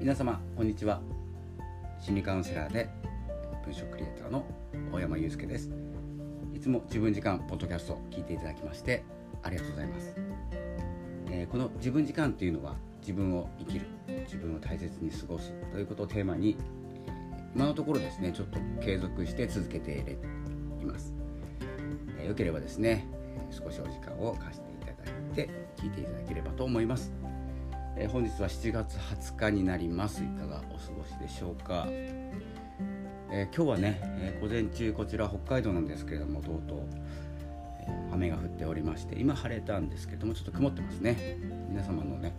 皆様こんにちは。心理カウンセラーで文章クリエイターの大山祐介です。いつも自分時間ポッドキャストを聞いていただきましてありがとうございます、えー、この自分時間っていうのは自分を生きる自分を大切に過ごすということをテーマに今のところですねちょっと継続して続けています、えー、よければですね少しお時間を貸していただいて聞いていただければと思います。えー、本日は7月20日になります。いかがお過ごしでしょうか、えー、今日はね、えー、午前中こちら北海道なんですけれどもとうとう、え雨が降っておりまして今晴れたんですけどもちょっと曇ってますね。皆様のね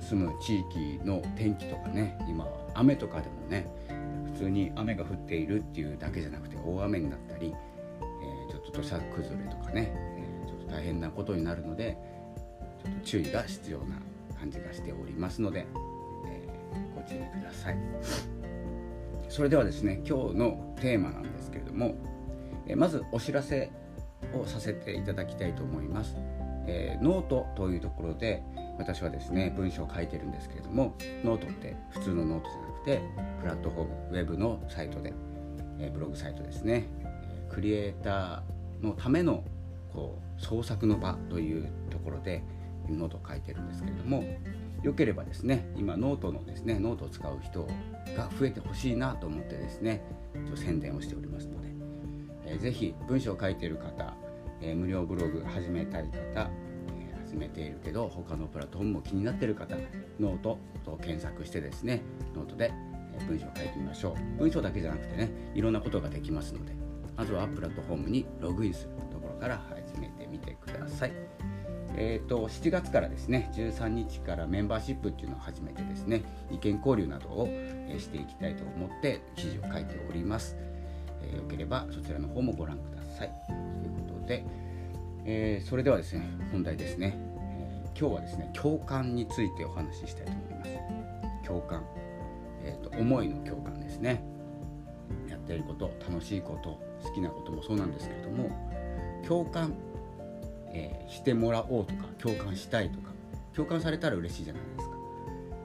住む地域の天気とかね今雨とかでもね普通に雨が降っているっていうだけじゃなくて大雨になったり、えちょっと土砂崩れとかね、えちょっと大変なことになるのでちょっと注意が必要な感じがしておりますので、えー、ご注意ください。それではですね今日のテーマなんですけれども、えー、まずお知らせをさせていただきたいと思います、えー、ノートというところで私はですね文章を書いてるんですけれどもノートって普通のノートじゃなくてプラットフォームウェブのサイトで、えブログサイトですね。クリエイターのためのこう創作の場というところでノートを書いてるんですけれどもよければですね今ノートのですねノートを使う人が増えてほしいなと思ってですねちょ宣伝をしておりますので、えー、ぜひ文章を書いている方、えー、無料ブログ始めたい方、えー、始めているけど他のプラットフォームも気になっている方ノートと検索してですねノートで文章を書いてみましょう文章だけじゃなくてねいろんなことができますのでまずはプラットフォームにログインするところから始めてみてください。えーと、7月からですね13日からメンバーシップっていうのを始めてですね意見交流などを、していきたいと思って記事を書いております、えー、よければそちらの方もご覧ください。ということで、えー、それではですね本題ですね、え今日はですね共感についてお話ししたいと思います。共感、えーと思いの共感ですね。やっていること楽しいこと好きなこともそうなんですけれども共感えー、してもらおうとか共感したいとか共感されたら嬉しいじゃないですか、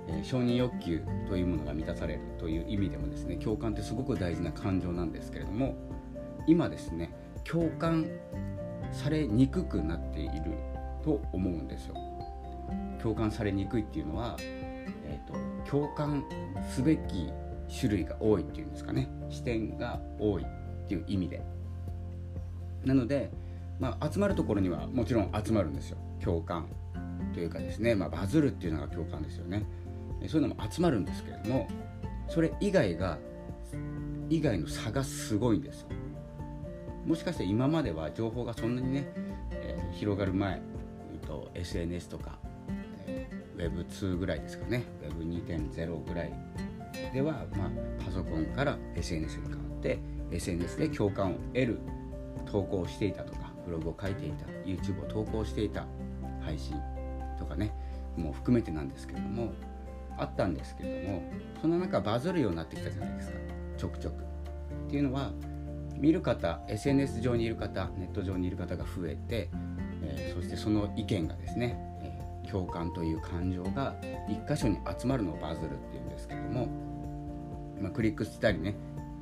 えー、承認欲求というものが満たされるという意味でもですね共感ってすごく大事な感情なんですけれども今ですね共感されにくくなっていると思うんですよ。共感されにくいっていうのは、えーと、共感すべき種類が多いっていうんですかね。視点が多いっていう意味で。なのでまあ、集まるところにはもちろん集まるんですよ。共感。というかですね、まあ、バズるっていうのが共感ですよね。そういうのも集まるんですけれどもそれ以外が以外の差がすごいんですもしかして今までは情報がそんなにね、えー、広がる前、えーと、SNS とか、えー、Web2 ぐらいですかね。Web2.0 ぐらいでは、まあ、パソコンから SNS に変わって SNS で共感を得る投稿をしていたとかブログを書いていた YouTube を投稿していた配信とかねもう含めてなんですけれどもあったんですけれどもその中バズるようになってきたじゃないですか。ちょくちょく。っていうのは見る方 SNS 上にいる方ネット上にいる方が増えて、えー、そしてその意見がですね、えー、共感という感情が一箇所に集まるのをバズるっていうんですけども、まあ、クリックしたりね、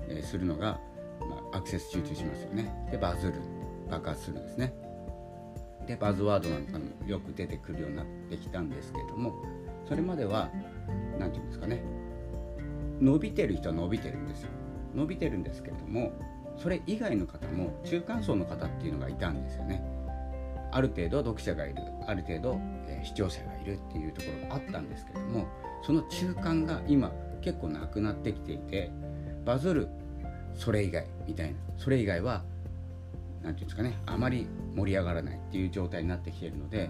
えー、するのが、まあ、アクセス集中しますよね。でバズる。爆発するんですね。でバズワードなんかもよく出てくるようになってきたんですけれどもそれまでは何て言うんですかね伸びてる人は伸びてるんですよ。伸びてるんですけれどもそれ以外の方も中間層の方っていうのがいたんですよね。ある程度読者がいるある程度、えー、視聴者がいるっていうところがあったんですけれどもその中間が今結構なくなってきていてバズるそれ以外みたいなそれ以外は何て言うんですかねあまり盛り上がらないっていう状態になってきているので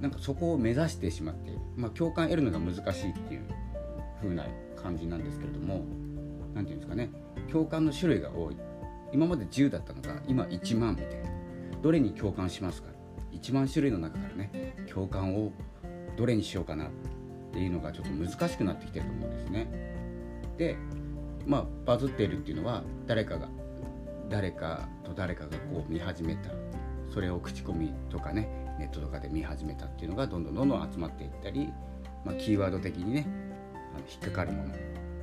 なんかそこを目指してしまっている、まあ、共感得るのが難しいっていう風な感じなんですけれども何て言うんですかね共感の種類が多い。今まで10だったのが今1万みたいな。どれに共感しますか？1万種類の中からね共感をどれにしようかなっていうのがちょっと難しくなってきてると思うんですね。でまあバズっているっていうのは誰かが誰かと誰かがこう見始めた。それを口コミとかねネットとかで見始めたっていうのがどんどんどんどん集まっていったり、まあ、キーワード的にねあの引っかかるもの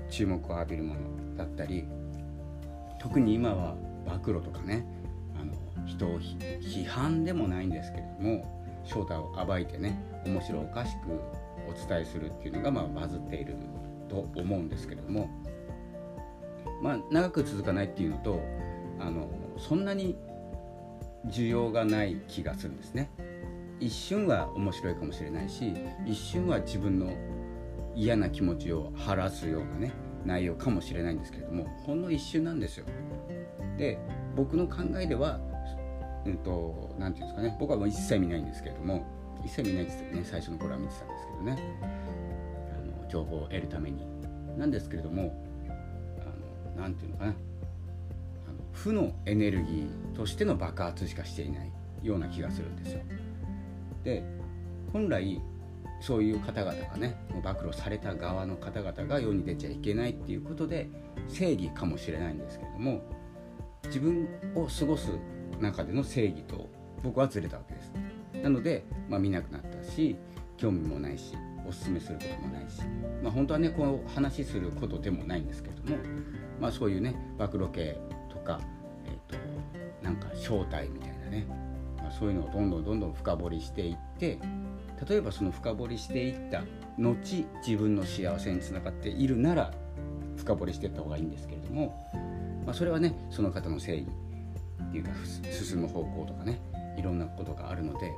注目を浴びるものだったり特に今は暴露とかねあの人を批判でもないんですけれども正体を暴いてね面白おかしくお伝えするっていうのが、まあ、バズっていると思うんですけれども、まあ、長く続かないっていうのとあのそんなに需要がない気がするんですね。一瞬は面白いかもしれないし一瞬は自分の嫌な気持ちを晴らすようなね内容かもしれないんですけれどもほんの一瞬なんですよ。で僕の考えではうんと何て言うんですかね僕はもう一切見ないんですけれども一切見ないってってね最初の頃は見てたんですけどねあの情報を得るためになんですけれども何て言うのかな負のエネルギーとしての爆発しかしていないような気がするんですよ。で本来そういう方々がね暴露された側の方々が世に出ちゃいけないっていうことで正義かもしれないんですけれども自分を過ごす中での正義と僕はずれたわけですなので、まあ、見なくなったし興味もないしおすすめすることもないし、まあ、本当はねこう話することでもないんですけれども、まあ、そういうね暴露系か、えーと、なんか正体みたいなね、まあ、そういうのをどんどんどんどん深掘りしていって例えばその深掘りしていった後自分の幸せにつながっているなら深掘りしていった方がいいんですけれども、まあ、それはねその方の正義っていうか進む方向とかねいろんなことがあるので、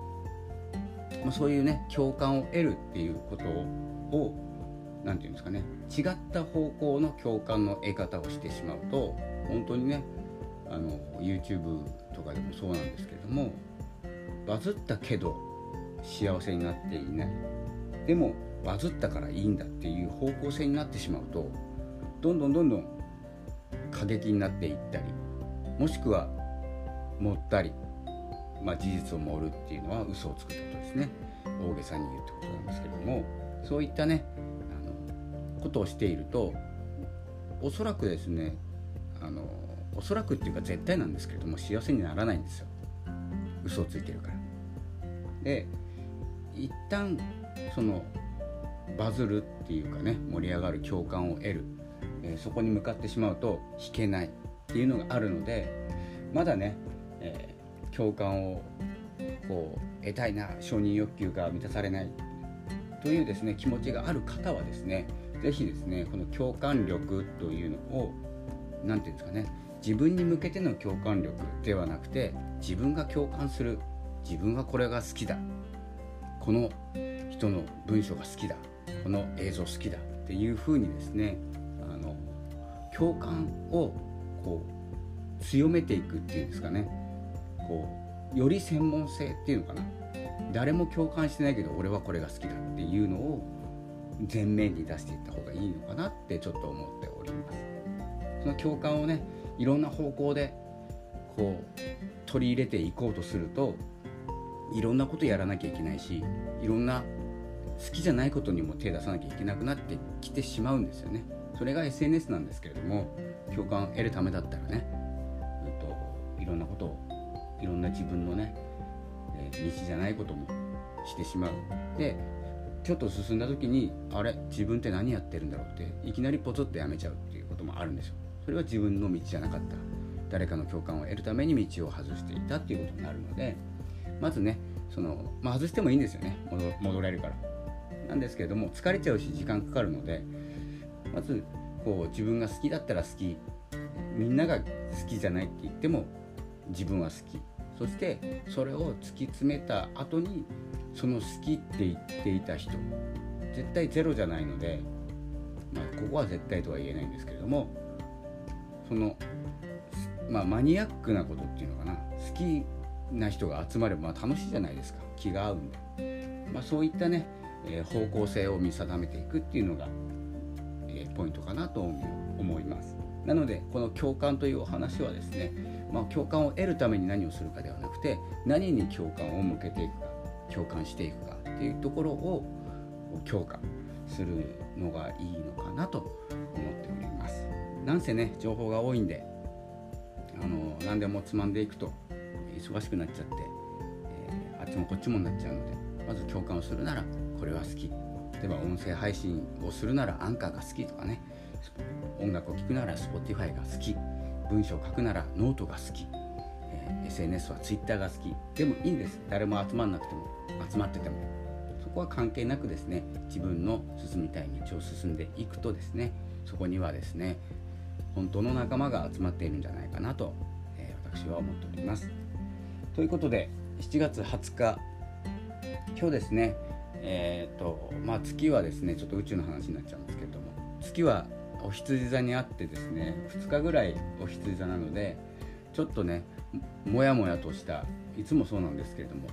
まあ、そういうね共感を得るっていうことを何て言うんですかね。違った方向の共感の得方をしてしまうと本当にねあの YouTube とかでもそうなんですけどもバズったけど幸せになっていない。でもバズったからいいんだっていう方向性になってしまうとどんどんどんどん過激になっていったりもしくは盛ったり、まあ、事実を盛るっていうのは嘘をつくってことですね。大げさに言うってことなんですけどもそういったねことをしているとおそらくですねあのおそらくっていうか絶対なんですけれども幸せにならないんですよ。嘘をついてるから。で一旦そのバズるっていうかね盛り上がる共感を得る、えー、そこに向かってしまうと弾けないっていうのがあるのでまだねえー、共感をこう得たいな承認欲求が満たされないというですね気持ちがある方はですね是非ですねこの共感力というのを何て言うんですかね自分に向けての共感力ではなくて自分が共感する自分はこれが好きだこの人の文章が好きだこの映像好きだっていうふうにですねあの共感をこう強めていくっていうんですかねこうより専門性っていうのかな誰も共感してないけど俺はこれが好きだっていうのを前面に出していった方がいいのかなってちょっと思っております。その共感をねいろんな方向でこう取り入れていこうとするといろんなことやらなきゃいけないしいろんな好きじゃないことにも手出さなきゃいけなくなってきてしまうんですよね。それが SNS なんですけれども共感を得るためだったらね、えっと、いろんなことをいろんな自分のね、えー、道じゃないこともしてしまう。でちょっと進んだ時にあれ自分って何やってるんだろうっていきなりポツッとやめちゃうっていうこともあるんですよ。それは自分の道じゃなかった。誰かの共感を得るために道を外していたっていうことになるのでまずねその、まあ、外してもいいんですよね戻れるから。なんですけれども疲れちゃうし時間かかるのでまずこう自分が好きだったら好き。みんなが好きじゃないって言っても自分は好き。そしてそれを突き詰めた後にその好きって言っていた人絶対ゼロじゃないので、まあ、ここは絶対とは言えないんですけれどもその、まあ、マニアックなことっていうのかな。好きな人が集まれば楽しいじゃないですか。気が合うんで、まあ、そういったね、えー、方向性を見定めていくっていうのが、えー、ポイントかなと思いますなのでこの共感というお話はですねまあ、共感を得るために何をするかではなくて何に共感を向けていくか共感していくかっていうところを強化するのがいいのかなと思っております。なんせね情報が多いんであの何でもつまんでいくと忙しくなっちゃって、えー、あっちもこっちもになっちゃうのでまず共感をするならこれは好き例えば音声配信をするならアンカーが好きとかね。音楽を聴くなら Spotify が好き。文章を書くならノートが好き、えー、SNS は Twitter が好き。でもいいんです。誰も集まんなくても集まってても。そこは関係なくですね自分の進みたい道を進んでいくとですねそこにはですね本当の仲間が集まっているんじゃないかなと、えー、私は思っております。ということで7月20日今日ですねえーとまあ、月はですねちょっと宇宙の話になっちゃうんですけれども月はお羊座にあってですね2日ぐらいお羊座なのでちょっとねもやもやとしたいつもそうなんですけれども、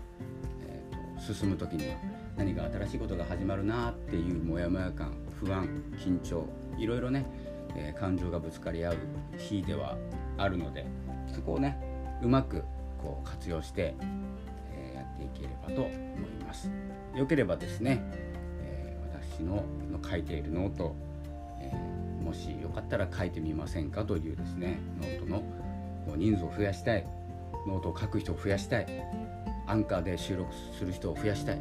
えーと、進む時には何か新しいことが始まるなっていうモヤモヤ感不安緊張いろいろね、えー、感情がぶつかり合う日ではあるのでそこをねうまくこう活用して、ていければと思います。よければですね、えー、私の書いている note、えー、もしよかったら書いてみませんかというですねノートの人数を増やしたいノートを書く人を増やしたいアンカーで収録する人を増やしたい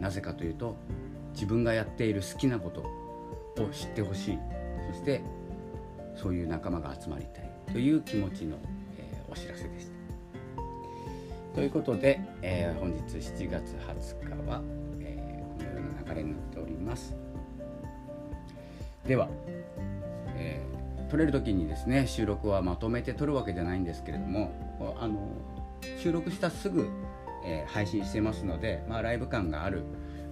なぜかというと自分がやっている好きなことを知ってほしいそしてそういう仲間が集まりたいという気持ちの、えー、お知らせでした。ということで、えー、本日7月20日は、えー、このような流れになっております。では、えー、撮れる時にですね収録はまとめて撮るわけじゃないんですけれどもあの収録したすぐ、えー、配信してますので、まあ、ライブ感がある、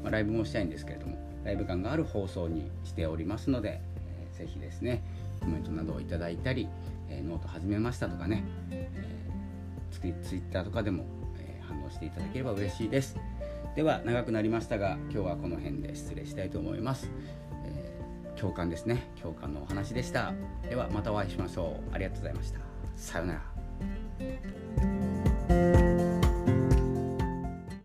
まあ、ライブもしたいんですけれどもライブ感がある放送にしておりますので、えー、ぜひですねコメントなどをいただいたり、えー、ノート始めましたとかね、えー、ツイッターとかでも反応していただければ嬉しいです。では長くなりましたが今日はこの辺で失礼したいと思います、えー、共感ですね。共感のお話でした。ではまたお会いしましょう。ありがとうございました。さようなら。